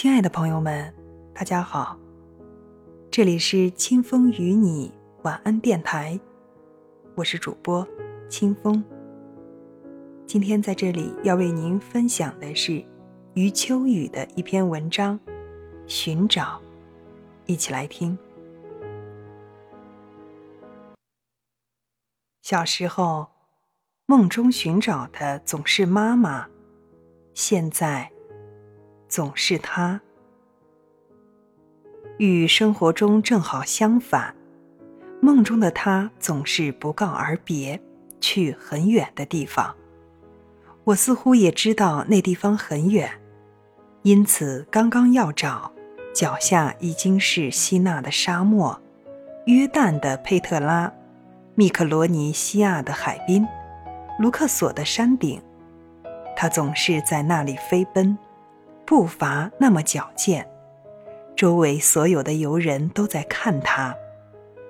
亲爱的朋友们，大家好，这里是清风与你晚安电台，我是主播清风。今天在这里要为您分享的是余秋雨的一篇文章《寻找》，一起来听。小时候，梦中寻找的总是妈妈，现在。总是他，与生活中正好相反。梦中的他总是不告而别，去很远的地方。我似乎也知道那地方很远，因此刚刚要找，脚下已经是希腊的沙漠、约旦的佩特拉、密克罗尼西亚的海滨、卢克索的山顶。他总是在那里飞奔。步伐那么矫健，周围所有的游人都在看他，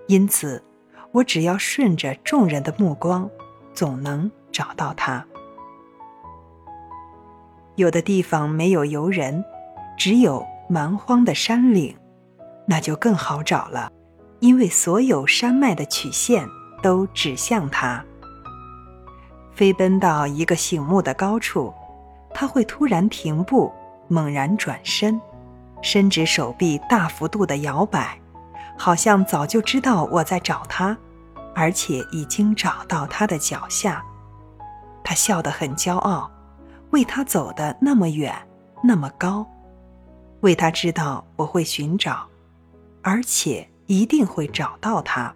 因此我只要顺着众人的目光，总能找到他。有的地方没有游人，只有蛮荒的山岭，那就更好找了，因为所有山脉的曲线都指向他。飞奔到一个醒目的高处，他会突然停步。猛然转身，伸直手臂，大幅度的摇摆，好像早就知道我在找他，而且已经找到他的脚下。他笑得很骄傲，为他走的那么远，那么高，为他知道我会寻找，而且一定会找到他，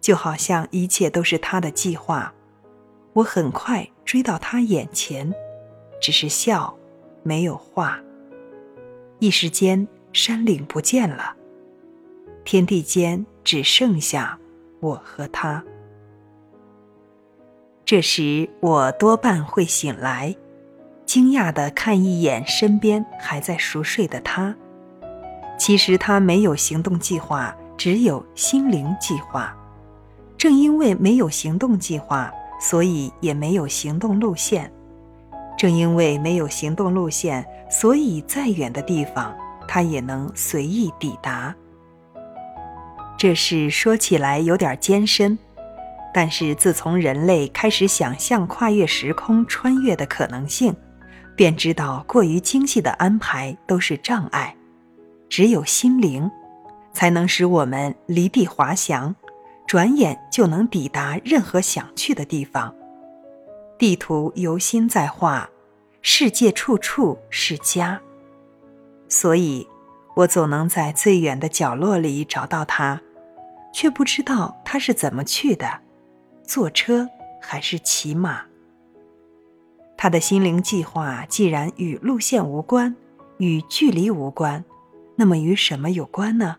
就好像一切都是他的计划。我很快追到他眼前，只是笑。没有话。一时间，山岭不见了，天地间只剩下我和他。这时，我多半会醒来，惊讶的看一眼身边还在熟睡的他。其实他没有行动计划，只有心灵计划。正因为没有行动计划，所以也没有行动路线。正因为没有行动路线，所以再远的地方，他也能随意抵达。这事说起来有点艰深，但是自从人类开始想象跨越时空、穿越的可能性，便知道过于精细的安排都是障碍。只有心灵，才能使我们离地滑翔，转眼就能抵达任何想去的地方。地图由心在画，世界处处是家。所以，我总能在最远的角落里找到他，却不知道他是怎么去的，坐车还是骑马。他的心灵计划既然与路线无关，与距离无关，那么与什么有关呢？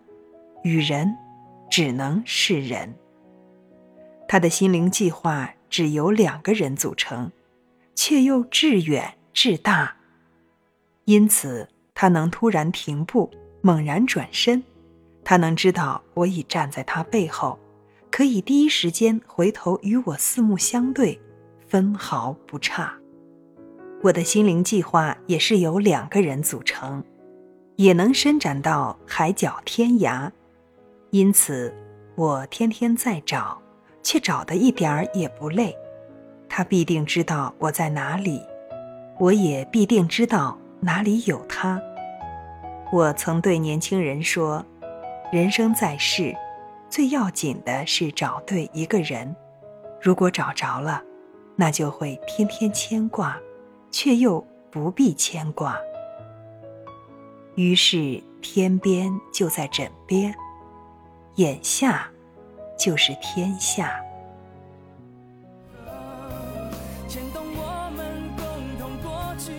与人，只能是人。他的心灵计划。只由两个人组成，却又至远至大，因此他能突然停步，猛然转身。他能知道我已站在他背后，可以第一时间回头与我四目相对，分毫不差。我的心灵计划也是由两个人组成，也能伸展到海角天涯，因此我天天在找。却找的一点儿也不累，他必定知道我在哪里，我也必定知道哪里有他。我曾对年轻人说：“人生在世，最要紧的是找对一个人。如果找着了，那就会天天牵挂，却又不必牵挂。于是天边就在枕边，眼下。”就是天下。牵动我们共同过去，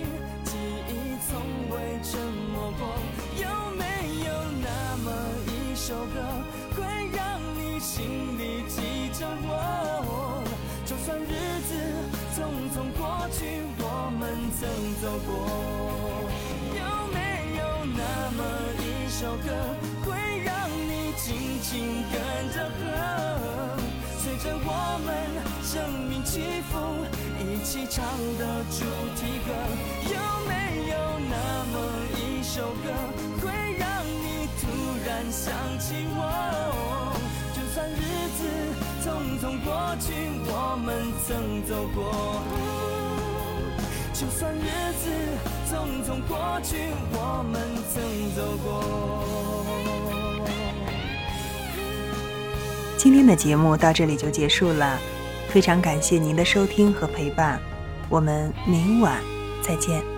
记忆从未沉默过。有没有那么一首歌，会让你心里记着我？就算日子匆匆过去，我们曾走过。有没有那么一首歌，你轻轻跟着和？随着我们生命起伏，一起唱的主题歌，有没有那么一？首歌会让你突然想起我。就算日子匆匆过去，我们曾走过。就算日子匆匆过去，我们曾走过。今天的节目到这里就结束了，非常感谢您的收听和陪伴，我们明晚再见。